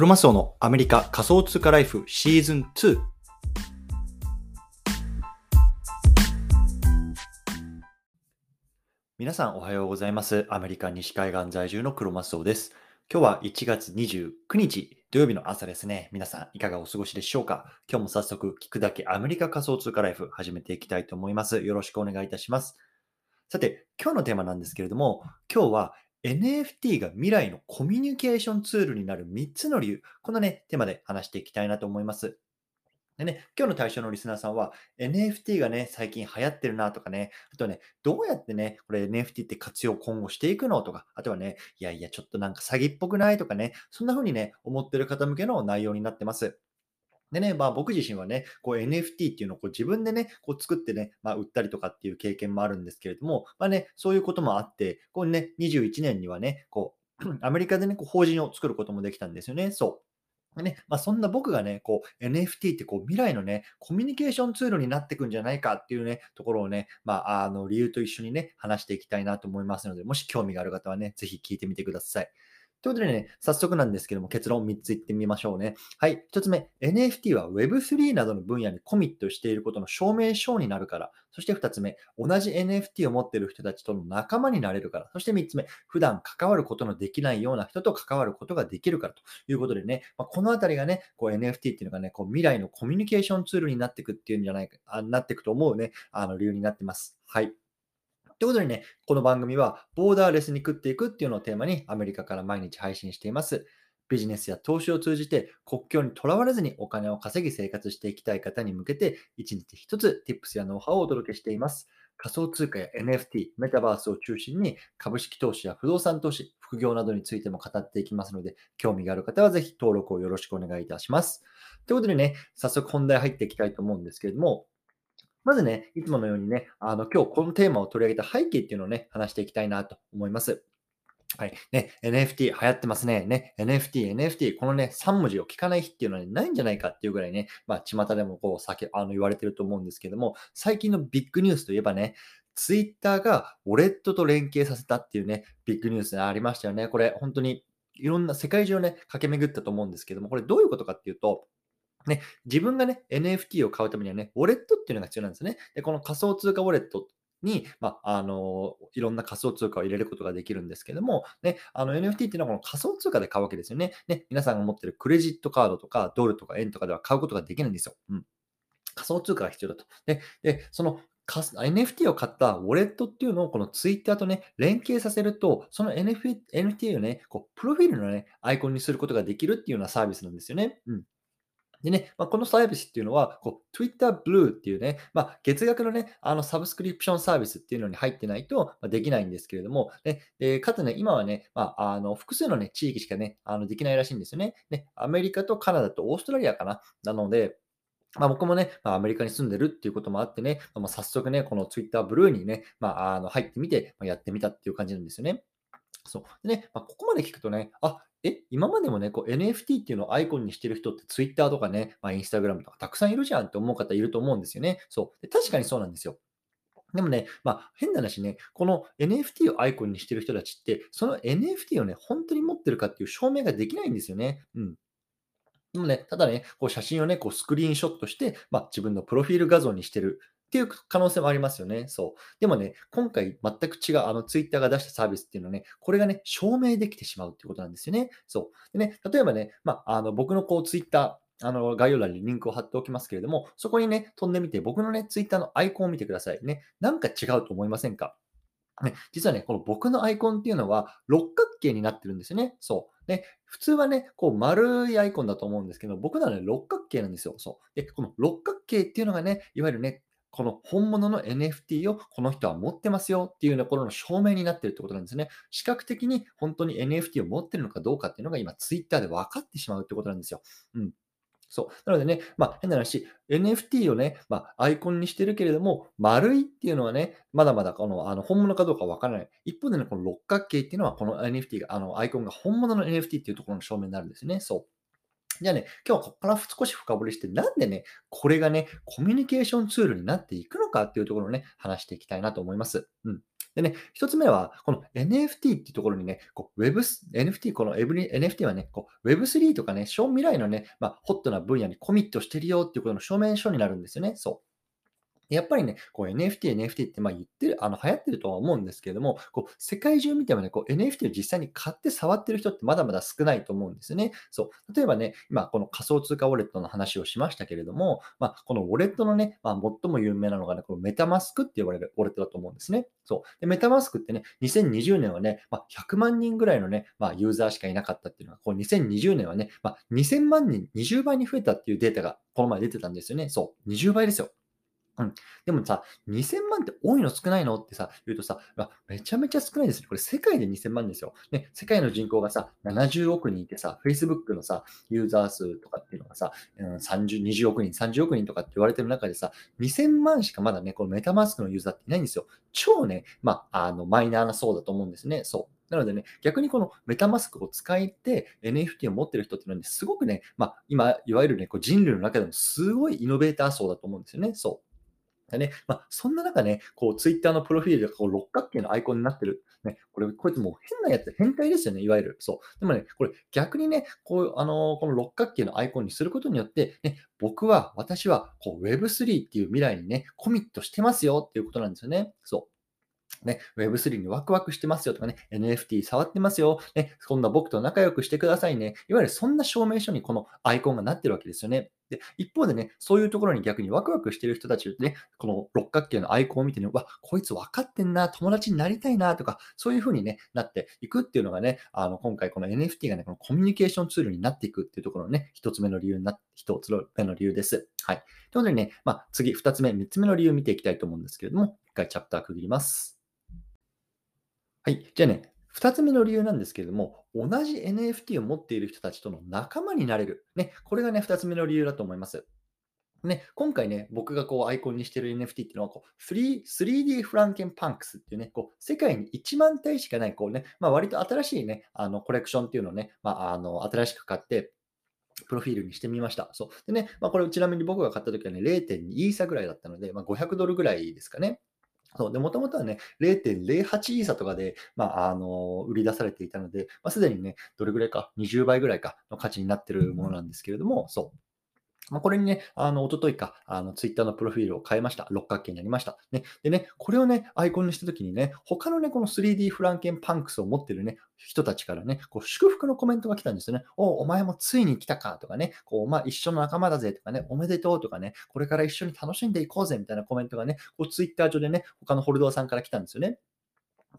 クロマスオのアメリカ仮想通貨ライフシーズン2。皆さんおはようございます。アメリカ西海岸在住のクロマスオです。今日は1月29日土曜日の朝ですね。皆さんいかがお過ごしでしょうか？今日も早速聞くだけアメリカ仮想通貨ライフ始めていきたいと思います。よろしくお願いいたします。さて、今日のテーマなんですけれども、今日は NFT が未来のコミュニケーションツールになる3つの理由、このね、テーマで話していきたいなと思います。でね、今日の対象のリスナーさんは NFT がね、最近流行ってるなとかね、あとね、どうやってね、これ NFT って活用今後していくのとか、あとはね、いやいや、ちょっとなんか詐欺っぽくないとかね、そんな風にね、思ってる方向けの内容になってます。でね、まあ僕自身はね、こう NFT っていうのをこう自分でね、こう作ってね、まあ売ったりとかっていう経験もあるんですけれども、まあね、そういうこともあって、こうね、21年にはね、こう、アメリカでね、こう法人を作ることもできたんですよね。そう。ね、まあ、そんな僕がね、こう NFT ってこう未来のね、コミュニケーションツールになっていくんじゃないかっていうね、ところをね、まあ、あの理由と一緒にね、話していきたいなと思いますので、もし興味がある方はね、ぜひ聞いてみてください。ということでね、早速なんですけども、結論3つ言ってみましょうね。はい。1つ目、NFT は Web3 などの分野にコミットしていることの証明書になるから。そして2つ目、同じ NFT を持っている人たちとの仲間になれるから。そして3つ目、普段関わることのできないような人と関わることができるからということでね、まあ、このあたりがね、こう NFT っていうのがね、こう未来のコミュニケーションツールになっていくっていうんじゃないか、あなっていくと思うね、あの理由になってます。はい。ということでね、この番組はボーダーレスに食っていくっていうのをテーマにアメリカから毎日配信しています。ビジネスや投資を通じて国境にとらわれずにお金を稼ぎ生活していきたい方に向けて一日一つ Tips やノウハウをお届けしています。仮想通貨や NFT、メタバースを中心に株式投資や不動産投資、副業などについても語っていきますので、興味がある方はぜひ登録をよろしくお願いいたします。ということでね、早速本題入っていきたいと思うんですけれども、まずね、いつものようにね、あの今日このテーマを取り上げた背景っていうのをね、話していきたいなと思います。はい。ね、NFT 流行ってますね。ね、NFT、NFT、このね、3文字を聞かない日っていうのは、ね、ないんじゃないかっていうぐらいね、まあ、巷でもこう、酒、あの、言われてると思うんですけども、最近のビッグニュースといえばね、ツイッターがウォレットと連携させたっていうね、ビッグニュースがありましたよね。これ、本当にいろんな世界中をね、駆け巡ったと思うんですけども、これどういうことかっていうと、ね、自分がね、NFT を買うためにはね、ウォレットっていうのが必要なんですね。で、この仮想通貨ウォレットに、まあ、あの、いろんな仮想通貨を入れることができるんですけども、ね、あの NFT っていうのはこの仮想通貨で買うわけですよね。ね、皆さんが持ってるクレジットカードとかドルとか円とかでは買うことができないんですよ。うん。仮想通貨が必要だと。で、でその NFT を買ったウォレットっていうのをこの Twitter とね、連携させると、その NFT をね、こうプロフィールのね、アイコンにすることができるっていうようなサービスなんですよね。うん。でね、まあ、このサービスっていうのは、こう Twitter Blue っていうね、まあ、月額のね、あのサブスクリプションサービスっていうのに入ってないとできないんですけれども、ね、でかつね、今はね、まあ、あの複数の、ね、地域しかね、あのできないらしいんですよね。ね、アメリカとカナダとオーストラリアかな。なので、まあ、僕もね、まあ、アメリカに住んでるっていうこともあってね、まあ、早速ね、この Twitter Blue にね、まあ、あの入ってみて、ま、やってみたっていう感じなんですよね。そう。でね、まあ、ここまで聞くとね、あ、え、今までもね、こう NFT っていうのをアイコンにしてる人って Twitter とかね、まあ、Instagram とかたくさんいるじゃんって思う方いると思うんですよね。そう。で確かにそうなんですよ。でもね、まあ、変な話ね、この NFT をアイコンにしてる人たちって、その NFT をね、本当に持ってるかっていう証明ができないんですよね。うん。でもね、ただね、こう写真をね、こうスクリーンショットして、まあ、自分のプロフィール画像にしてるっていう可能性もありますよね。そう。でもね、今回全く違う、あの、ツイッターが出したサービスっていうのはね、これがね、証明できてしまうっていうことなんですよね。そう。でね、例えばね、まあ、あの、僕のこう、ツイッター、あの、概要欄にリンクを貼っておきますけれども、そこにね、飛んでみて、僕のね、ツイッターのアイコンを見てくださいね。なんか違うと思いませんか？ね、実はね、この僕のアイコンっていうのは六角形になってるんですよね。そう。で、普通はね、こう丸いアイコンだと思うんですけど、僕のはね、六角形なんですよ。そう。で、この六角形っていうのがね、いわゆるね、この本物の NFT をこの人は持ってますよっていうところの証明になってるってことなんですね。視覚的に本当に NFT を持ってるのかどうかっていうのが今 Twitter で分かってしまうってことなんですよ。うん。そう。なのでね、まあ変な話、NFT をね、まあアイコンにしてるけれども、丸いっていうのはね、まだまだこのあの本物かどうかわからない。一方でね、この六角形っていうのはこの NFT が、あのアイコンが本物の NFT っていうところの証明になるんですね。そう。じゃあね、今日はここから少し深掘りして、なんでね、これがね、コミュニケーションツールになっていくのかっていうところをね、話していきたいなと思います。うん。でね、一つ目は、この NFT っていうところにね、こう Web、NFT、この NFT はね、こう Web3 とかね、小未来のね、まあ、ホットな分野にコミットしてるよっていうことの証明書になるんですよね。そう。やっぱりね、こう NFT、NFT ってまあ言ってる、あの流行ってるとは思うんですけれども、こう世界中見てもね、こう NFT を実際に買って触ってる人ってまだまだ少ないと思うんですよね。そう。例えばね、今この仮想通貨ウォレットの話をしましたけれども、まあ、このウォレットのね、まあ、最も有名なのがね、このメタマスクって言われるウォレットだと思うんですね。そう。で、メタマスクってね、2020年はね、まあ、100万人ぐらいのね、まあ、ユーザーしかいなかったっていうのが、こう2020年はね、まあ、2000万人、20倍に増えたっていうデータがこの前出てたんですよね。そう。20倍ですよ。うん。でもさ、2000万って多いの少ないのってさ、言うとさ、めちゃめちゃ少ないですね。これ世界で2000万ですよ。ね、世界の人口がさ、70億人いてさ、Facebook のさ、ユーザー数とかっていうのがさ、うん、30、20億人、30億人とかって言われてる中でさ、2000万しかまだね、このメタマスクのユーザーっていないんですよ。超ね、まあ、あの、マイナーな層だと思うんですね。そう。なのでね、逆にこのメタマスクを使いて NFT を持ってる人っていうのはね、すごくね、まあ、今、いわゆるね、こう人類の中でもすごいイノベーター層だと思うんですよね。そう。でね、まあ、そんな中ね、こう、ツイッターのプロフィールがこう六角形のアイコンになってる。ね、これ、こいつもう変なやつ、変態ですよね、いわゆる。そう。でもね、これ逆にね、こう、あのー、この六角形のアイコンにすることによって、ね、僕は、私は、こう、Web3 っていう未来にね、コミットしてますよっていうことなんですよね。そう。ね、Web3 にワクワクしてますよとかね、NFT 触ってますよ、ね、そんな僕と仲良くしてくださいね。いわゆるそんな証明書にこのアイコンがなってるわけですよね。で、一方でね、そういうところに逆にワクワクしてる人たちね、この六角形のアイコンを見てね、わ、こいつ分かってんな、友達になりたいなとか、そういう風にね、なっていくっていうのがね、あの、今回この NFT がね、このコミュニケーションツールになっていくっていうところのね、一つ目の理由にな、一つ目の理由です。はい。ということでね、まあ、次、二つ目、三つ目の理由を見ていきたいと思うんですけれども、一回チャプター区切ります。はい。じゃあね、2つ目の理由なんですけれども、同じ NFT を持っている人たちとの仲間になれる。ね、これがね、2つ目の理由だと思います。ね、今回ね、僕がこうアイコンにしてる NFT っていうのはこう 3D フランケンパンクスっていうね、こう世界に1万体しかないこうね、まあ、割と新しいね、あのコレクションっていうのをね、まあ、あの新しく買って、プロフィールにしてみました。そう。でね、まあ、これちなみに僕が買った時はね、0.2イーサぐらいだったので、まあ、500ドルぐらいですかね。そう。で、もともとはね、0.08イーサとかで、まあ、あの、売り出されていたので、まあ、すでにね、どれぐらいか、20倍ぐらいかの価値になってるものなんですけれども、そう。ま、これにね、あの、おとといか、あの、ツイッターのプロフィールを変えました。六角形になりました。ね。でね、これをね、アイコンにしたときにね、他のね、この 3D フランケンパンクスを持ってるね、人たちからね、こう祝福のコメントが来たんですよね。おお前もついに来たかとかね、こう、まあ、一緒の仲間だぜとかね、おめでとうとかね、これから一緒に楽しんでいこうぜみたいなコメントがね、こう、ツイッター上でね、他のホルダーさんから来たんですよね。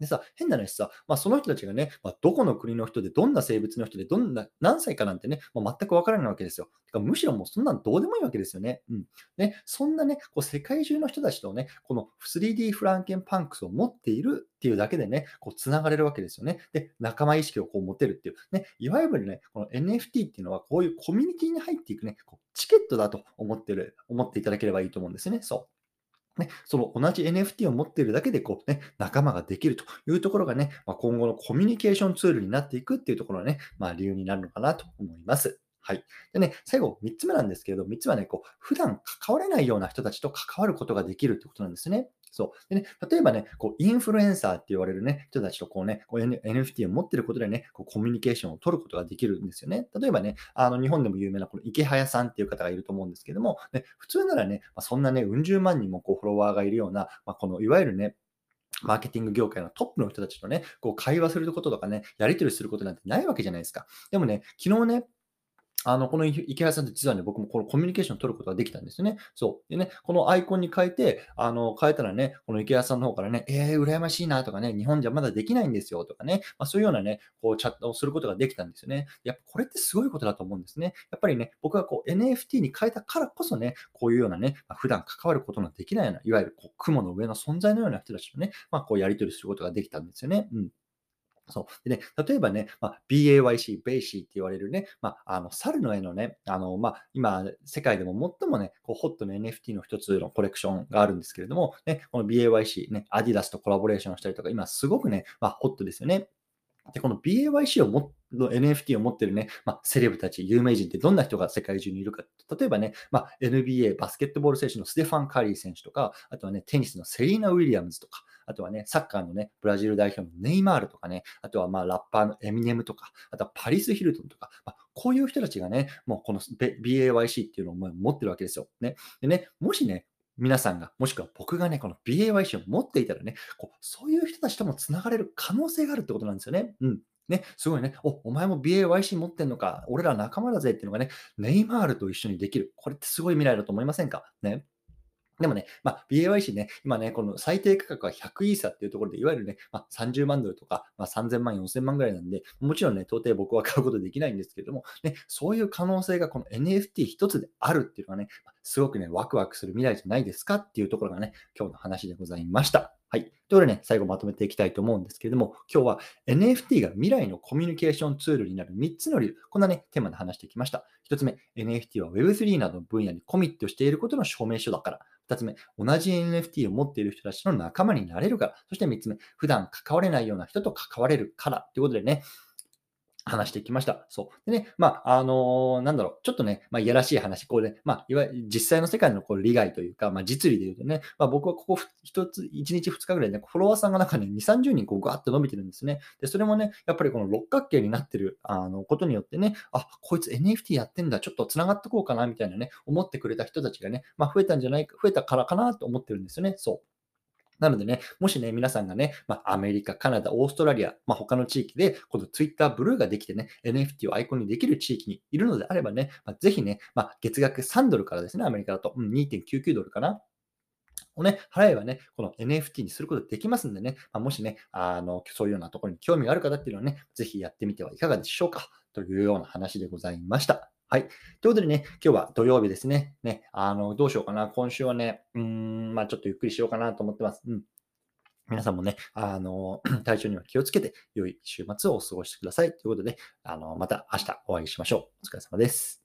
でさ、変な話さ、まあ、その人たちがね、まあ、どこの国の人で、どんな生物の人で、どんな、何歳かなんてね、まあ、全くわからないわけですよ。てかむしろもうそんなのどうでもいいわけですよね。うん。ね、そんなね、こう世界中の人たちとね、この 3D フランケンパンクスを持っているっていうだけでね、こう繋がれるわけですよね。で、仲間意識をこう持てるっていう。ね、いわゆるね、この NFT っていうのはこういうコミュニティに入っていくね、こうチケットだと思ってる、思っていただければいいと思うんですね。そう。ね、その同じ NFT を持っているだけでこう、ね、仲間ができるというところがね、まあ、今後のコミュニケーションツールになっていくっていうところがね、まあ、理由になるのかなと思います。はい。でね、最後、3つ目なんですけれど、3つはね、こう、普段関われないような人たちと関わることができるってことなんですね。そう。でね、例えばね、こう、インフルエンサーって言われるね、人たちとこうね、こう NFT を持ってることでね、こうコミュニケーションを取ることができるんですよね。例えばね、あの、日本でも有名なこの池早さんっていう方がいると思うんですけども、ね、普通ならね、まあ、そんなね、うん十万人もこう、フォロワーがいるような、まあ、この、いわゆるね、マーケティング業界のトップの人たちとね、こう会話することとかね、やり取りすることなんてないわけじゃないですか。でもね、昨日ね、あの、この池原さんと実はね、僕もこのコミュニケーションを取ることができたんですよね。そう。でね、このアイコンに変えて、あの、変えたらね、この池原さんの方からね、えー、羨ましいなとかね、日本じゃまだできないんですよとかね、まあ、そういうようなね、こう、チャットをすることができたんですよね。やっぱこれってすごいことだと思うんですね。やっぱりね、僕がこう NFT に変えたからこそね、こういうようなね、まあ、普段関わることのできないような、いわゆるこう雲の上の存在のような人たちとね、まあ、こうやり取りすることができたんですよね。うん。そう。でね、例えばね、まあ、BAYC、ベイシーって言われるね、まあ、あの、猿の絵のね、あの、まあ、今、世界でも最もね、こう、ホットの NFT の一つのコレクションがあるんですけれども、ね、この BAYC、ね、アディダスとコラボレーションしたりとか、今すごくね、まあ、ホットですよね。で、この BAYC をもの NFT を持ってるね、まあ、セレブたち、有名人ってどんな人が世界中にいるか。例えばね、まあ、NBA、バスケットボール選手のステファン・カリー選手とか、あとはね、テニスのセリーナ・ウィリアムズとか、あとはね、サッカーのね、ブラジル代表のネイマールとかね、あとはまあラッパーのエミネムとか、あとはパリス・ヒルトンとか、まあ、こういう人たちがね、もうこの BAYC っていうのを持ってるわけですよ。ね。でね、もしね、皆さんが、もしくは僕がね、この BAYC を持っていたらね、こうそういう人たちともつながれる可能性があるってことなんですよね。うん。ね、すごいね、お、お前も BAYC 持ってんのか、俺ら仲間だぜっていうのがね、ネイマールと一緒にできる。これってすごい未来だと思いませんか？ね。でもね、まあ、BAYC ね、今ね、この最低価格は100イーサっていうところで、いわゆるね、まあ、30万ドルとか、まあ、3000万、4000万ぐらいなんで、もちろんね、到底僕は買うことできないんですけれども、ね、そういう可能性がこの NFT 一つであるっていうのはね、すごくね、ワクワクする未来じゃないですかっていうところがね、今日の話でございました。はい。ということでね、最後まとめていきたいと思うんですけれども、今日は NFT が未来のコミュニケーションツールになる3つの理由、こんなね、テーマで話してきました。1つ目、NFT は Web3 などの分野にコミットしていることの証明書だから。2つ目、同じ NFT を持っている人たちの仲間になれるから。そして3つ目、普段関われないような人と関われるから。ということでね、話してきました。そう。でね、まあ、あのー、なんだろう、ちょっとね、まあ、いやらしい話、こうね、まあ、いわゆる実際の世界のこう利害というか、まあ、実利で言うとね、まあ、僕はここ一つ、1日2日ぐらいで、ね、フォロワーさんがなんかね、2、30人こうガーッと伸びてるんですね。で、それもね、やっぱりこの六角形になってる、あの、ことによってね、あ、こいつ NFT やってんだ、ちょっと繋がってこうかな、みたいなね、思ってくれた人たちがね、まあ、増えたんじゃないか、増えたからかなと思ってるんですよね。そう。なのでね、もしね、皆さんがね、まあ、アメリカ、カナダ、オーストラリア、まあ、他の地域で、この Twitter ブルーができてね、NFT をアイコンにできる地域にいるのであればね、まあ、ぜひね、まあ、月額3ドルからですね、アメリカだと、うん、2.99ドルかな。をね、払えばね、この NFT にすることできますんでね、まあ、もしね、あの、そういうようなところに興味がある方っていうのはね、ぜひやってみてはいかがでしょうかというような話でございました。はい。ということでね、今日は土曜日ですね。ね、あの、どうしようかな。今週はね、うーん、まあちょっとゆっくりしようかなと思ってます。うん。皆さんもね、あの、体調には気をつけて、良い週末をお過ごしください。ということで、あの、また明日お会いしましょう。お疲れ様です。